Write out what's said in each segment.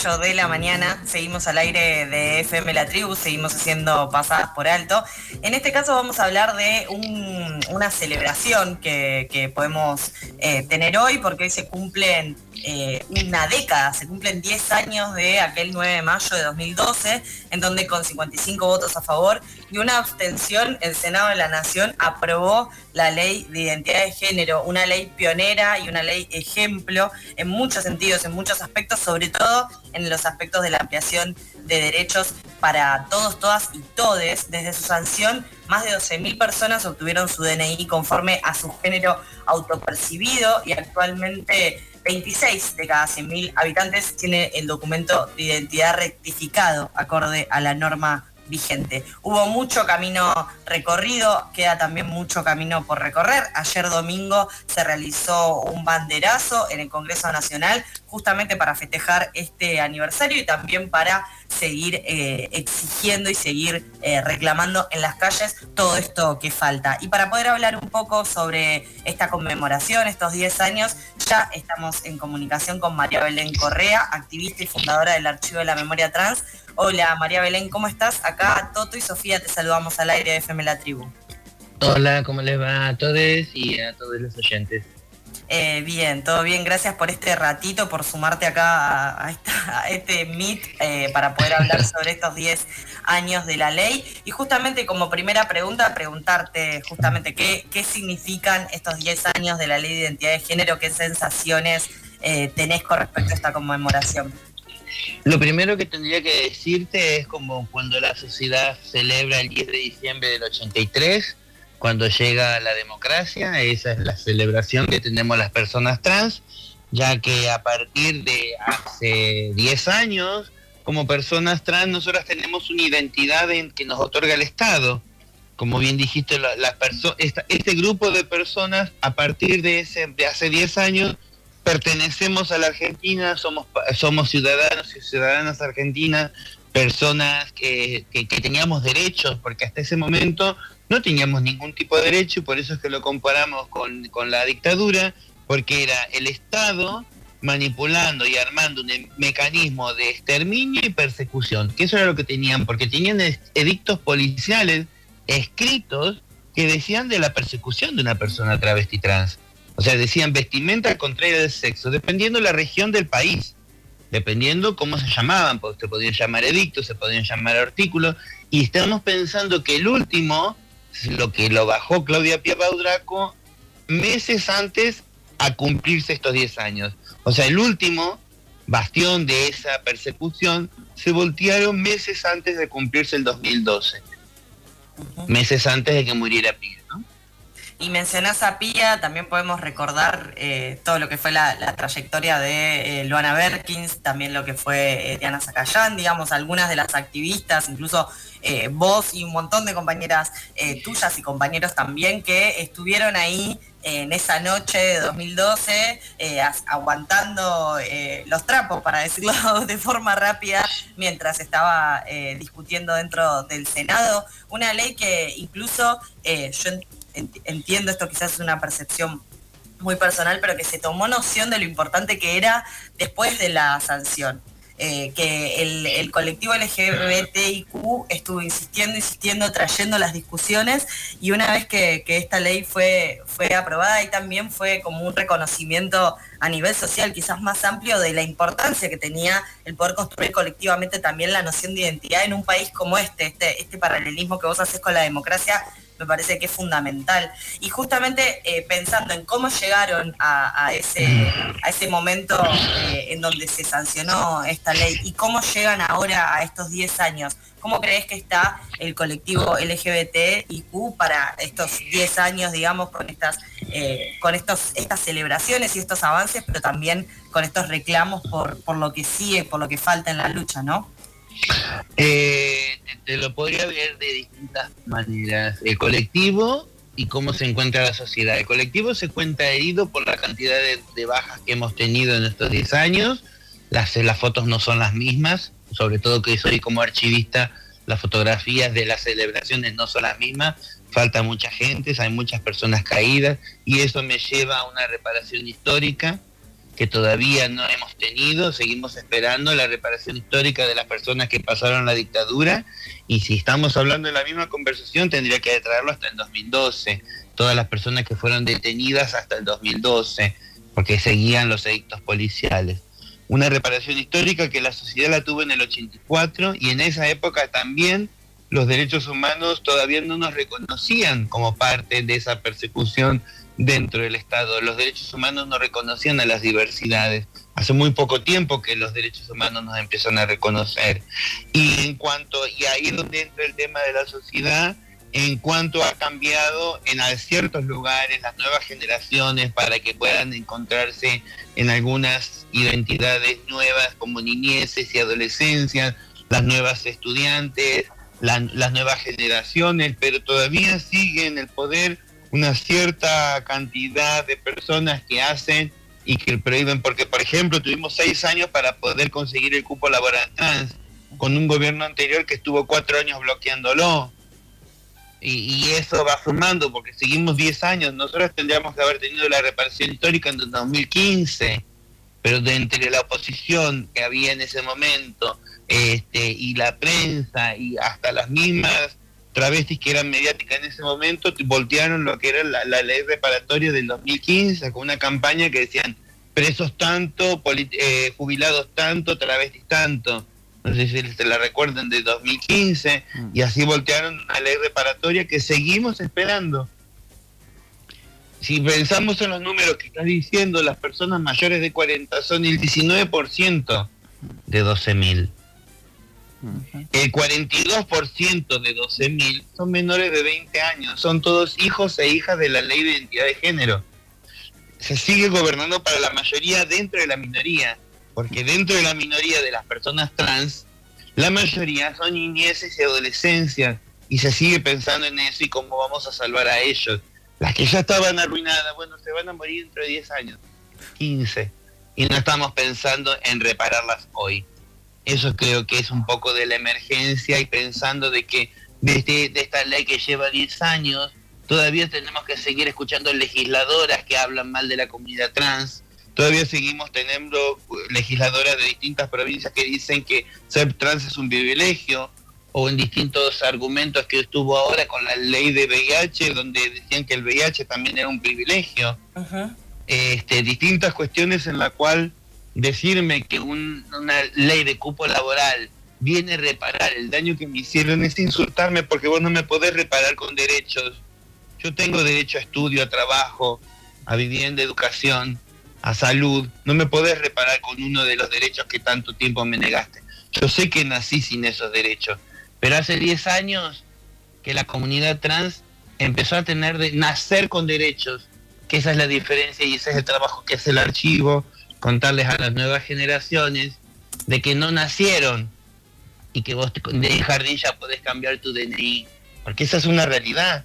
38 de la mañana, seguimos al aire de FM La Tribu, seguimos haciendo pasadas por alto. En este caso vamos a hablar de una celebración que, podemos eh, tener hoy, porque hoy se cumplen eh, una década, se cumplen 10 años de aquel 9 de mayo de 2012, en donde con 55 votos a favor y una abstención, el Senado de la Nación aprobó la ley de identidad de género, una ley pionera y una ley ejemplo en muchos sentidos, en muchos aspectos, sobre todo en los aspectos de la ampliación de derechos para todos, todas y todes. Desde su sanción, más de 12.000 personas obtuvieron su DNI conforme a su género autopercibido y actualmente 26 de cada 100.000 habitantes tiene el documento de identidad rectificado acorde a la norma vigente. Hubo mucho camino recorrido, queda también mucho camino por recorrer. Ayer domingo se realizó un banderazo en el Congreso Nacional justamente para festejar este aniversario y también para seguir eh, exigiendo y seguir eh, reclamando en las calles todo esto que falta. Y para poder hablar un poco sobre esta conmemoración, estos 10 años, ya estamos en comunicación con María Belén Correa, activista y fundadora del Archivo de la Memoria Trans. Hola María Belén, ¿cómo estás? Acá Toto y Sofía te saludamos al aire de FM La Tribu. Hola, ¿cómo les va a todos y a todos los oyentes? Eh, bien, todo bien. Gracias por este ratito, por sumarte acá a, este Meet eh, para poder hablar sobre estos 10 años de la ley. Y justamente como primera pregunta, preguntarte justamente qué, qué significan estos 10 años de la ley de identidad de género, qué sensaciones eh, tenés con respecto a esta conmemoración. Lo primero que tendría que decirte es como cuando la sociedad celebra el 10 de diciembre del 83 cuando llega la democracia, esa es la celebración que tenemos las personas trans, ya que a partir de hace 10 años, como personas trans, nosotras tenemos una identidad en que nos otorga el Estado. Como bien dijiste, la, este grupo de personas, a partir de, ese, de hace 10 años, pertenecemos a la Argentina, somos, somos ciudadanos y ciudadanas argentinas, personas que, que, teníamos derechos, porque hasta ese momento no teníamos ningún tipo de derecho y por eso es que lo comparamos con, la dictadura, porque era el Estado manipulando y armando un mecanismo de exterminio y persecución, que eso era lo que tenían, porque tenían edictos policiales escritos que decían de la persecución de una persona travesti trans. O sea, decían vestimenta contraria del sexo, dependiendo de la región del país, dependiendo cómo se llamaban, porque se podían llamar edictos, se podían llamar artículos, y estamos pensando que el último lo que lo bajó Claudia Piapaudraco meses antes a cumplirse estos 10 años. O sea, el último bastión de esa persecución se voltearon meses antes de cumplirse el 2012. Meses antes de que muriera Pía. Y mencionás a Pía, también podemos recordar eh, todo lo que fue la, trayectoria de eh, Luana Berkins, también lo que fue eh, Diana Zacayán, digamos, algunas de las activistas, incluso vos y un montón de compañeras tuyas y compañeros también que estuvieron ahí en esa noche de 2012 aguantando los trapos, para decirlo de forma rápida, mientras estaba discutiendo dentro del Senado. Una ley que incluso yo entiendo esto quizás es una percepción muy personal, pero que se tomó noción de lo importante que era después de la sanción. Eh, que el, colectivo LGBTIQ estuvo insistiendo, insistiendo, trayendo las discusiones y una vez que, esta ley fue, fue aprobada y también fue como un reconocimiento a nivel social quizás más amplio de la importancia que tenía el poder construir colectivamente también la noción de identidad en un país como este, este, este paralelismo que vos haces con la democracia me parece que es fundamental. Y justamente eh, pensando en cómo llegaron a, ese, a ese momento eh, en donde se sancionó esta ley y cómo llegan ahora a estos 10 años, ¿cómo crees que está el colectivo LGBTIQ para estos 10 años, digamos, con estas, eh, con estos, estas celebraciones y estos avances, pero también con estos reclamos por, por lo que sigue, por lo que falta en la lucha, ¿no? Eh, te, lo podría ver de distintas maneras. El colectivo y cómo se encuentra la sociedad. El colectivo se cuenta herido por la cantidad de, bajas que hemos tenido en estos 10 años. Las, las fotos no son las mismas, sobre todo que soy como archivista, las fotografías de las celebraciones no son las mismas. Falta mucha gente, hay muchas personas caídas y eso me lleva a una reparación histórica que todavía no hemos tenido, seguimos esperando la reparación histórica de las personas que pasaron la dictadura. Y si estamos hablando de la misma conversación tendría que traerlo hasta el 2012, todas las personas que fueron detenidas hasta el 2012, porque seguían los edictos policiales. Una reparación histórica que la sociedad la tuvo en el 84 y en esa época también los derechos humanos todavía no nos reconocían como parte de esa persecución dentro del Estado. Los derechos humanos no reconocían a las diversidades. Hace muy poco tiempo que los derechos humanos nos empiezan a reconocer. Y en cuanto, y ahí es donde entra el tema de la sociedad, en cuanto ha cambiado en ciertos lugares las nuevas generaciones para que puedan encontrarse en algunas identidades nuevas como niñeces y adolescencias, las nuevas estudiantes, las nuevas generaciones, pero todavía sigue en el poder una cierta cantidad de personas que hacen y que prohíben, porque por ejemplo tuvimos seis años para poder conseguir el cupo laboral trans, con un gobierno anterior que estuvo cuatro años bloqueándolo. Y, eso va sumando, porque seguimos diez años. Nosotros tendríamos que haber tenido la reparación histórica en el 2015, pero de entre la oposición que había en ese momento, este, y la prensa, y hasta las mismas travestis que eran mediáticas en ese momento voltearon lo que era la, ley reparatoria del 2015 con una campaña que decían presos tanto, eh, jubilados tanto, travestis tanto. No sé si se la recuerdan de 2015 mm. y así voltearon la ley reparatoria que seguimos esperando. Si pensamos en los números que estás diciendo, las personas mayores de 40 son el 19% de 12.000. El 42% de 12.000 son menores de 20 años, son todos hijos e hijas de la ley de identidad de género. Se sigue gobernando para la mayoría dentro de la minoría, porque dentro de la minoría de las personas trans, la mayoría son niñeces y adolescencias, y se sigue pensando en eso y cómo vamos a salvar a ellos. Las que ya estaban arruinadas, bueno, se van a morir dentro de 10 años, 15, y no estamos pensando en repararlas hoy. Eso creo que es un poco de la emergencia y pensando de que desde de esta ley que lleva 10 años, todavía tenemos que seguir escuchando legisladoras que hablan mal de la comunidad trans, todavía seguimos teniendo legisladoras de distintas provincias que dicen que ser trans es un privilegio, o en distintos argumentos que estuvo ahora con la ley de VIH, donde decían que el VIH también era un privilegio. este, distintas cuestiones en la cual decirme que una ley de cupo laboral viene a reparar el daño que me hicieron es insultarme porque vos no me podés reparar con derechos. Yo tengo derecho a estudio, a trabajo, a vivienda, educación, a salud. No me podés reparar con uno de los derechos que tanto tiempo me negaste. Yo sé que nací sin esos derechos, pero hace 10 años que la comunidad trans empezó a tener de nacer con derechos, que esa es la diferencia y ese es el trabajo que hace el archivo, contarles a las nuevas generaciones de que no nacieron y que vos de jardín ya podés cambiar tu DNI, porque esa es una realidad.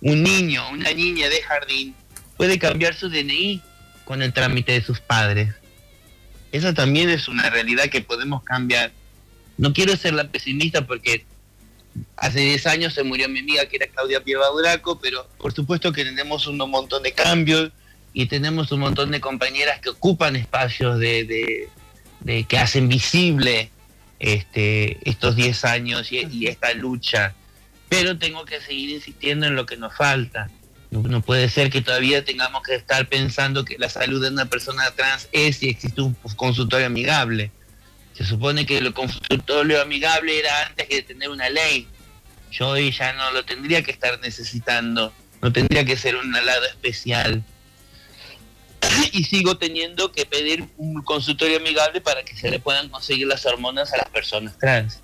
Un niño, una niña de jardín puede cambiar su DNI con el trámite de sus padres. Esa también es una realidad que podemos cambiar. No quiero ser la pesimista porque hace 10 años se murió mi amiga que era Claudia Pieva Duraco, pero por supuesto que tenemos un montón de cambios, y tenemos un montón de compañeras que ocupan espacios de, que hacen visible este, estos 10 años y, esta lucha. Pero tengo que seguir insistiendo en lo que nos falta. No, puede ser que todavía tengamos que estar pensando que la salud de una persona trans es y existe un consultorio amigable. Se supone que el consultorio amigable era antes de tener una ley. Yo hoy ya no lo tendría que estar necesitando. No tendría que ser un lado especial y sigo teniendo que pedir un consultorio amigable para que se le puedan conseguir las hormonas a las personas trans.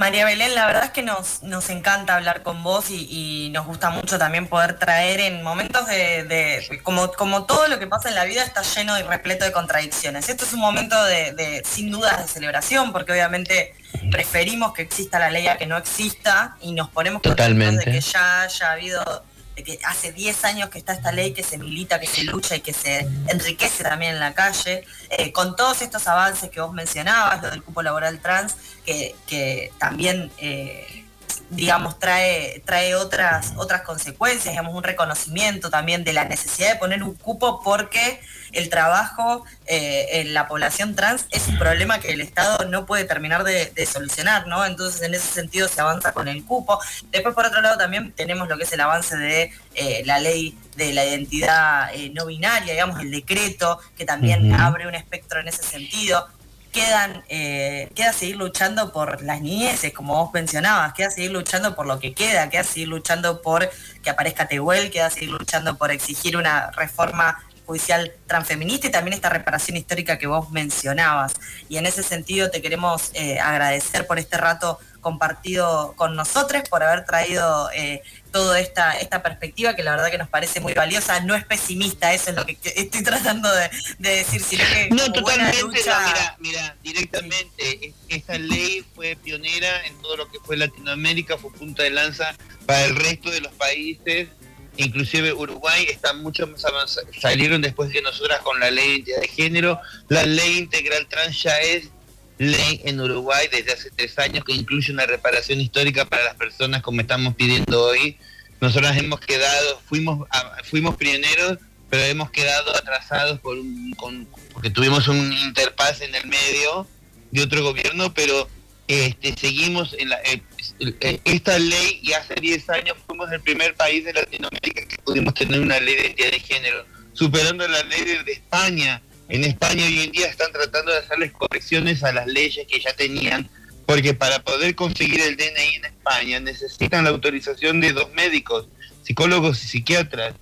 María Belén, la verdad es que nos, nos encanta hablar con vos y, nos gusta mucho también poder traer en momentos de, como, como todo lo que pasa en la vida está lleno y repleto de contradicciones. Esto es un momento de, sin dudas de celebración, porque obviamente preferimos que exista la ley a que no exista y nos ponemos Totalmente. de que ya haya habido que hace 10 años que está esta ley, que se milita, que se lucha y que se enriquece también en la calle, eh, con todos estos avances que vos mencionabas, lo del cupo laboral trans, que, que también... Eh, digamos, trae, trae otras, otras consecuencias, digamos, un reconocimiento también de la necesidad de poner un cupo porque el trabajo eh, en la población trans es un problema que el Estado no puede terminar de, solucionar, ¿no? Entonces, en ese sentido se avanza con el cupo. Después, por otro lado, también tenemos lo que es el avance de eh, la ley de la identidad eh, no binaria, digamos, el decreto, que también abre un espectro en ese sentido quedan, eh, queda seguir luchando por las niñeces, como vos mencionabas, queda seguir luchando por lo que queda, queda seguir luchando por que aparezca Tehuel, queda seguir luchando por exigir una reforma judicial transfeminista y también esta reparación histórica que vos mencionabas. Y en ese sentido te queremos eh, agradecer por este rato compartido con nosotros, por haber traído eh, toda esta, esta perspectiva que la verdad que nos parece muy valiosa. No es pesimista, eso es lo que estoy tratando de, decir, sino que... No, totalmente, mira, mira, directamente, esta ley fue pionera en todo lo que fue Latinoamérica, fue punta de lanza para el resto de los países inclusive Uruguay está mucho más avanzado, salieron después que nosotras con la ley de identidad de género, la ley integral trans ya es ley en Uruguay desde hace tres años que incluye una reparación histórica para las personas como estamos pidiendo hoy. Nosotros hemos quedado, fuimos, fuimos pioneros, pero hemos quedado atrasados por un, porque tuvimos un interpaz en el medio de otro gobierno, pero este, seguimos en la, eh, eh, esta ley y hace 10 años fuimos el primer país de Latinoamérica que pudimos tener una ley de identidad de género, superando la ley de España en España hoy en día están tratando de hacerles correcciones a las leyes que ya tenían, porque para poder conseguir el DNI en España necesitan la autorización de dos médicos, psicólogos y psiquiatras.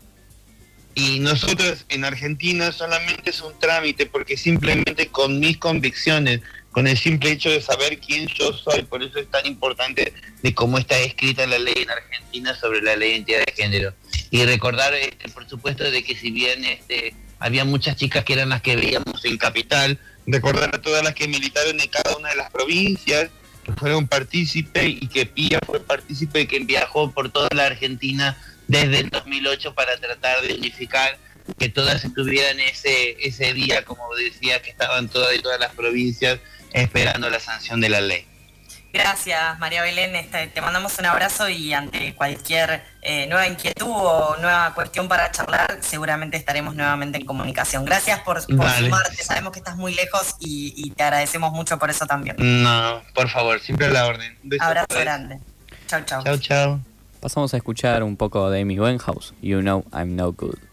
Y nosotros en Argentina solamente es un trámite, porque simplemente con mis convicciones, con el simple hecho de saber quién yo soy, por eso es tan importante de cómo está escrita la ley en Argentina sobre la ley de identidad de género. Y recordar, este, por supuesto, de que si bien este, había muchas chicas que eran las que veíamos en Capital, recordar a todas las que militaron en cada una de las provincias, que fueron partícipes y que Pía fue partícipe que viajó por toda la Argentina desde el 2008 para tratar de unificar que todas estuvieran ese, ese día, como decía, que estaban todas y todas las provincias esperando la sanción de la ley. Gracias, María Belén. Este, te mandamos un abrazo y ante cualquier eh, nueva inquietud o nueva cuestión para charlar, seguramente estaremos nuevamente en comunicación. Gracias por, sumarte. Sabemos que estás muy lejos y, te agradecemos mucho por eso también. No, por favor, siempre a la orden. abrazo grande. Chao, chao. Chao, chao. Pasamos a escuchar un poco de Amy Winehouse, You Know I'm No Good.